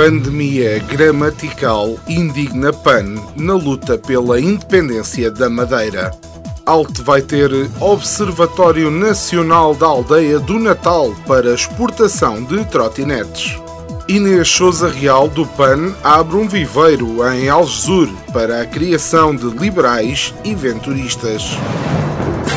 Pandemia gramatical indigna PAN na luta pela independência da Madeira. Alte vai ter Observatório Nacional da Aldeia do Natal para exportação de trotinetes. Inês Souza Real do PAN abre um viveiro em Algesur para a criação de liberais e venturistas.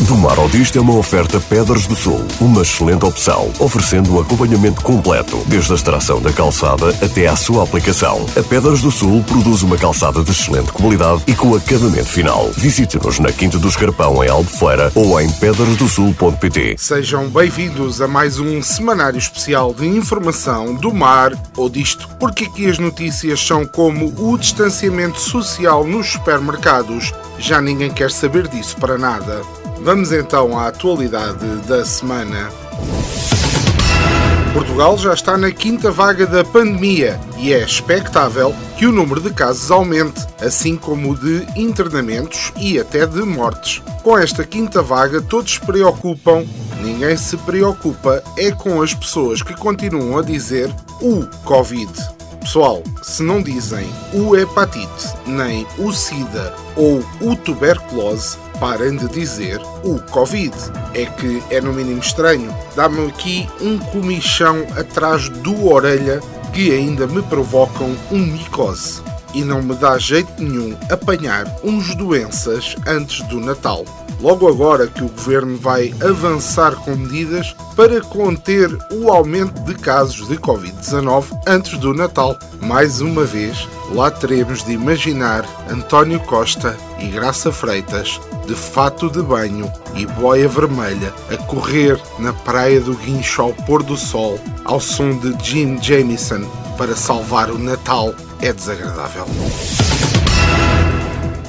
Do Mar ao Disto é uma oferta Pedras do Sul, uma excelente opção, oferecendo um acompanhamento completo, desde a extração da calçada até à sua aplicação. A Pedras do Sul produz uma calçada de excelente qualidade e com acabamento final. Visite-nos na Quinta do Escarpão, em Albufeira, ou em pedrasdosul.pt. Sejam bem-vindos a mais um semanário especial de informação do mar ou disto, porque aqui as notícias são como o distanciamento social nos supermercados. Já ninguém quer saber disso para nada. Vamos então à atualidade da semana. Portugal já está na quinta vaga da pandemia e é expectável que o número de casos aumente, assim como o de internamentos e até de mortes. Com esta quinta vaga, todos se preocupam, ninguém se preocupa é com as pessoas que continuam a dizer o Covid. Pessoal, se não dizem o hepatite, nem o SIDA ou o tuberculose, parem de dizer o Covid. É que é no mínimo estranho. Dá-me aqui um comichão atrás do orelha que ainda me provocam um micose. E não me dá jeito nenhum apanhar uns doenças antes do Natal logo agora que o governo vai avançar com medidas para conter o aumento de casos de Covid-19 antes do Natal. Mais uma vez, lá teremos de imaginar António Costa e Graça Freitas de fato de banho e boia vermelha a correr na praia do Guincho ao pôr do sol ao som de Jim Jamieson para salvar o Natal é desagradável.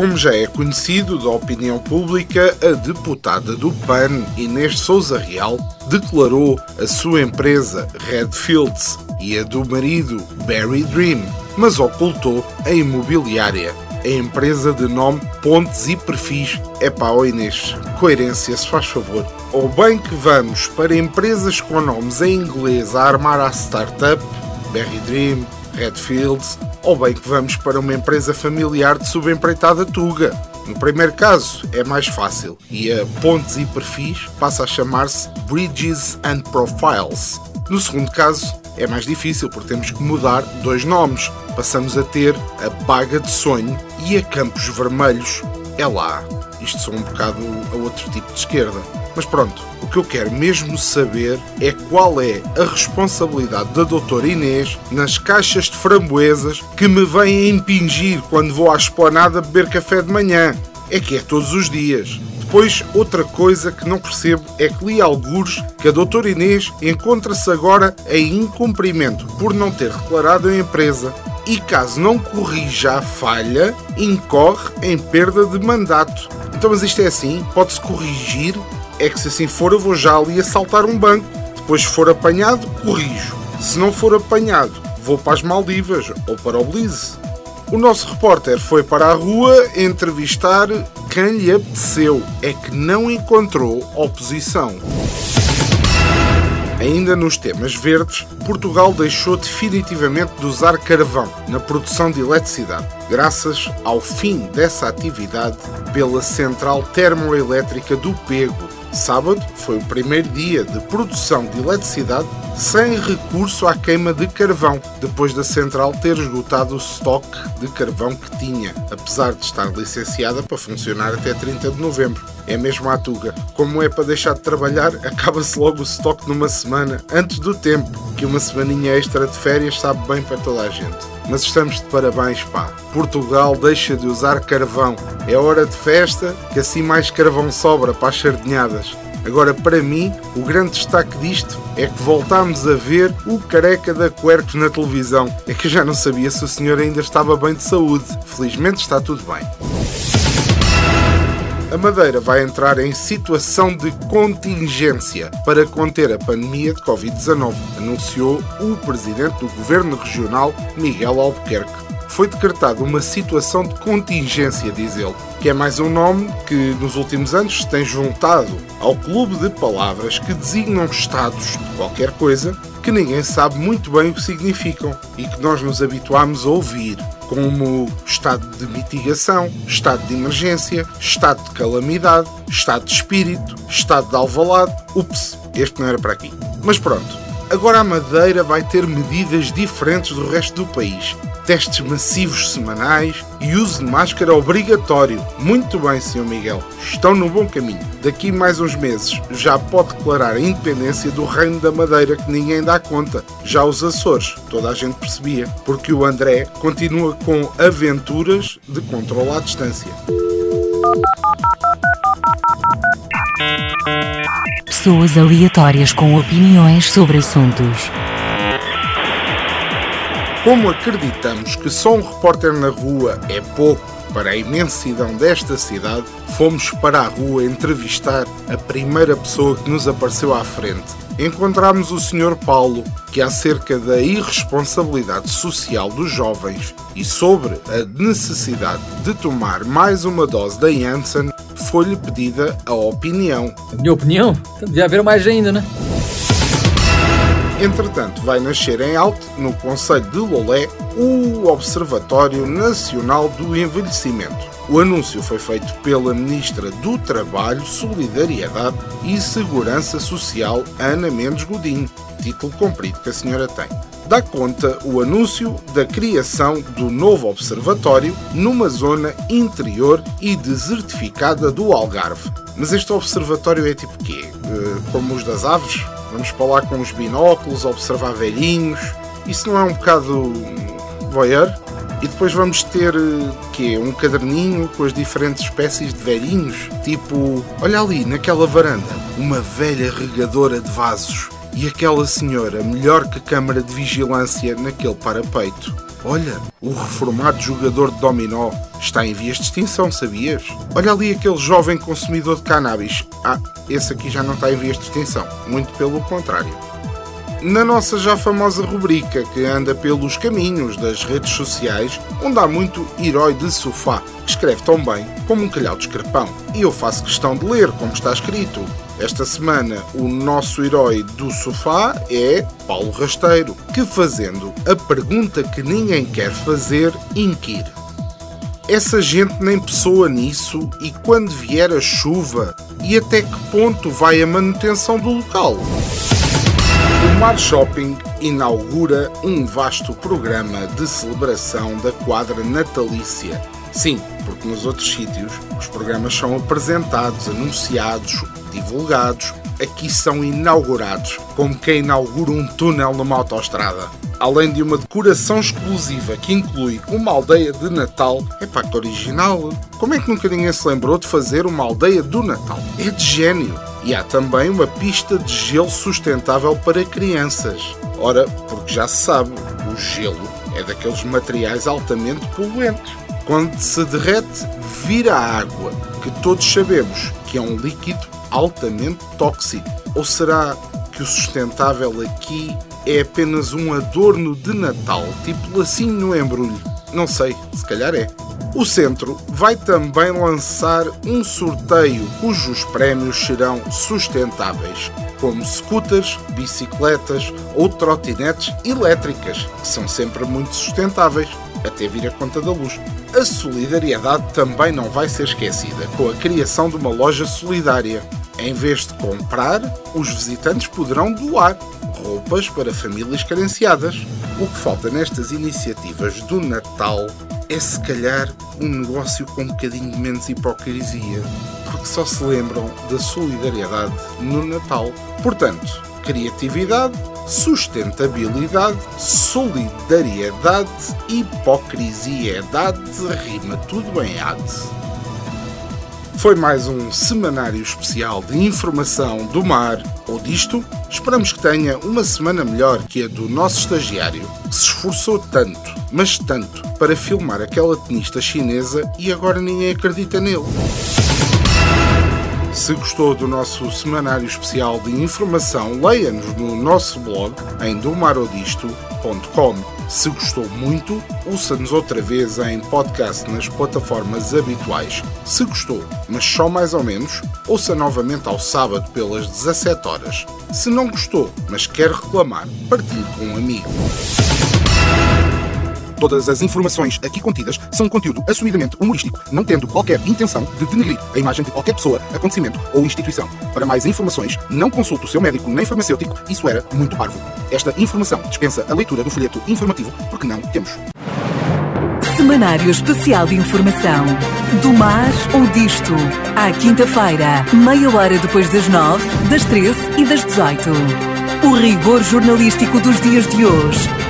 Como já é conhecido da opinião pública, a deputada do PAN, Inês Souza Real, declarou a sua empresa Redfields e a do marido Barry Dream, mas ocultou a imobiliária. A empresa de nome Pontes e Perfis. É oh Inês, coerência, se faz favor. Ou bem que vamos para empresas com nomes em inglês a armar a startup, Barry Dream, Redfields, ou bem que vamos para uma empresa familiar de subempreitada Tuga. No primeiro caso é mais fácil e a Pontes e Perfis passa a chamar-se Bridges and Profiles. No segundo caso é mais difícil porque temos que mudar dois nomes. Passamos a ter a Baga de Sonho e a Campos Vermelhos. É lá. Isto são um bocado a outro tipo de esquerda. Mas pronto, o que eu quero mesmo saber é qual é a responsabilidade da doutora Inês nas caixas de framboesas que me vêm impingir quando vou à esplanada beber café de manhã. É que é todos os dias. Depois, outra coisa que não percebo é que li algures que a doutora Inês encontra-se agora em incumprimento por não ter declarado a empresa e caso não corrija a falha, incorre em perda de mandato. Então, mas isto é assim? Pode-se corrigir é que se assim for eu vou já ali assaltar um banco. Depois se for apanhado, corrijo. Se não for apanhado, vou para as Maldivas ou para o Belize. O nosso repórter foi para a rua entrevistar quem lhe apeteceu. É que não encontrou oposição. Ainda nos temas verdes, Portugal deixou definitivamente de usar carvão na produção de eletricidade, graças ao fim dessa atividade pela central termoelétrica do Pego, Sábado foi o primeiro dia de produção de eletricidade sem recurso à queima de carvão, depois da central ter esgotado o estoque de carvão que tinha, apesar de estar licenciada para funcionar até 30 de novembro. É mesmo a Tuga. Como é para deixar de trabalhar, acaba-se logo o estoque numa semana antes do tempo, que uma semaninha extra de férias sabe bem para toda a gente. Mas estamos de parabéns, pá. Portugal deixa de usar carvão. É hora de festa, que assim mais carvão sobra para as sardinhadas. Agora, para mim, o grande destaque disto é que voltámos a ver o careca da Quercos na televisão. É que eu já não sabia se o senhor ainda estava bem de saúde. Felizmente está tudo bem. A Madeira vai entrar em situação de contingência para conter a pandemia de Covid-19, anunciou o presidente do governo regional, Miguel Albuquerque. Foi decretada uma situação de contingência, diz ele, que é mais um nome que nos últimos anos se tem juntado ao clube de palavras que designam estados de qualquer coisa que ninguém sabe muito bem o que significam e que nós nos habituámos a ouvir, como estado de mitigação, estado de emergência, estado de calamidade, estado de espírito, estado de alvalade. Ups, este não era para aqui. Mas pronto, agora a Madeira vai ter medidas diferentes do resto do país testes massivos semanais e uso de máscara obrigatório. Muito bem, Sr. Miguel, estão no bom caminho. Daqui mais uns meses já pode declarar a independência do Reino da Madeira que ninguém dá conta. Já os Açores, toda a gente percebia, porque o André continua com aventuras de controle à distância. Pessoas aleatórias com opiniões sobre assuntos. Como acreditamos que só um repórter na rua é pouco para a imensidão desta cidade, fomos para a rua entrevistar a primeira pessoa que nos apareceu à frente. Encontramos o Sr. Paulo, que acerca da irresponsabilidade social dos jovens e sobre a necessidade de tomar mais uma dose da Janssen, foi-lhe pedida a opinião. A minha opinião? Devia haver mais ainda, né? Entretanto, vai nascer em Alto, no Conselho de Lolé, o Observatório Nacional do Envelhecimento. O anúncio foi feito pela Ministra do Trabalho, Solidariedade e Segurança Social, Ana Mendes Godinho, título comprido que a senhora tem. Dá conta o anúncio da criação do novo observatório numa zona interior e desertificada do Algarve. Mas este observatório é tipo quê? Eh, como os das aves? Vamos para lá com os binóculos, observar velhinhos. Isso não é um bocado voyeur? E depois vamos ter que um caderninho com as diferentes espécies de velhinhos, tipo, olha ali naquela varanda, uma velha regadora de vasos e aquela senhora melhor que câmara de vigilância naquele parapeito. Olha, o reformado jogador de dominó está em vias de extinção, sabias? Olha ali aquele jovem consumidor de cannabis. Ah, esse aqui já não está em vias de extinção. Muito pelo contrário. Na nossa já famosa rubrica que anda pelos caminhos das redes sociais, onde há muito herói de sofá, que escreve tão bem como um calhau de escrepão. E eu faço questão de ler como está escrito. Esta semana, o nosso herói do sofá é Paulo Rasteiro, que fazendo a pergunta que ninguém quer fazer, inquire. Essa gente nem pessoa nisso e quando vier a chuva e até que ponto vai a manutenção do local? Mar Shopping inaugura um vasto programa de celebração da quadra natalícia. Sim, porque nos outros sítios os programas são apresentados, anunciados, divulgados, aqui são inaugurados, como quem inaugura um túnel numa autoestrada. Além de uma decoração exclusiva que inclui uma aldeia de Natal, é pacto original. Como é que nunca ninguém se lembrou de fazer uma aldeia do Natal? É de gênio. E há também uma pista de gelo sustentável para crianças. Ora, porque já se sabe, o gelo é daqueles materiais altamente poluentes. Quando se derrete, vira água, que todos sabemos que é um líquido altamente tóxico? Ou será que o sustentável aqui é apenas um adorno de Natal, tipo lacinho no embrulho? Não sei, se calhar é. O centro vai também lançar um sorteio cujos prémios serão sustentáveis, como scooters, bicicletas ou trotinetes elétricas, que são sempre muito sustentáveis, até vir a conta da luz. A solidariedade também não vai ser esquecida com a criação de uma loja solidária em vez de comprar, os visitantes poderão doar roupas para famílias carenciadas. O que falta nestas iniciativas do Natal é se calhar um negócio com um bocadinho menos hipocrisia, porque só se lembram da solidariedade no Natal. Portanto, criatividade, sustentabilidade, solidariedade, hipocrisiedade, rima tudo em ade. Foi mais um semanário especial de informação do mar ou disto. Esperamos que tenha uma semana melhor que a do nosso estagiário, que se esforçou tanto, mas tanto, para filmar aquela tenista chinesa e agora ninguém acredita nele. Se gostou do nosso semanário especial de informação, leia-nos no nosso blog em domarodisto.com. Se gostou muito, ouça-nos outra vez em podcast nas plataformas habituais. Se gostou, mas só mais ou menos, ouça novamente ao sábado pelas 17 horas. Se não gostou, mas quer reclamar, partilhe com um amigo. Todas as informações aqui contidas são conteúdo assumidamente humorístico, não tendo qualquer intenção de denegrir a imagem de qualquer pessoa, acontecimento ou instituição. Para mais informações, não consulte o seu médico nem farmacêutico, isso era muito parvo. Esta informação dispensa a leitura do folheto informativo, porque não temos. Semanário Especial de Informação. Do mar ou disto. À quinta-feira, meia hora depois das nove, das treze e das dezoito. O rigor jornalístico dos dias de hoje.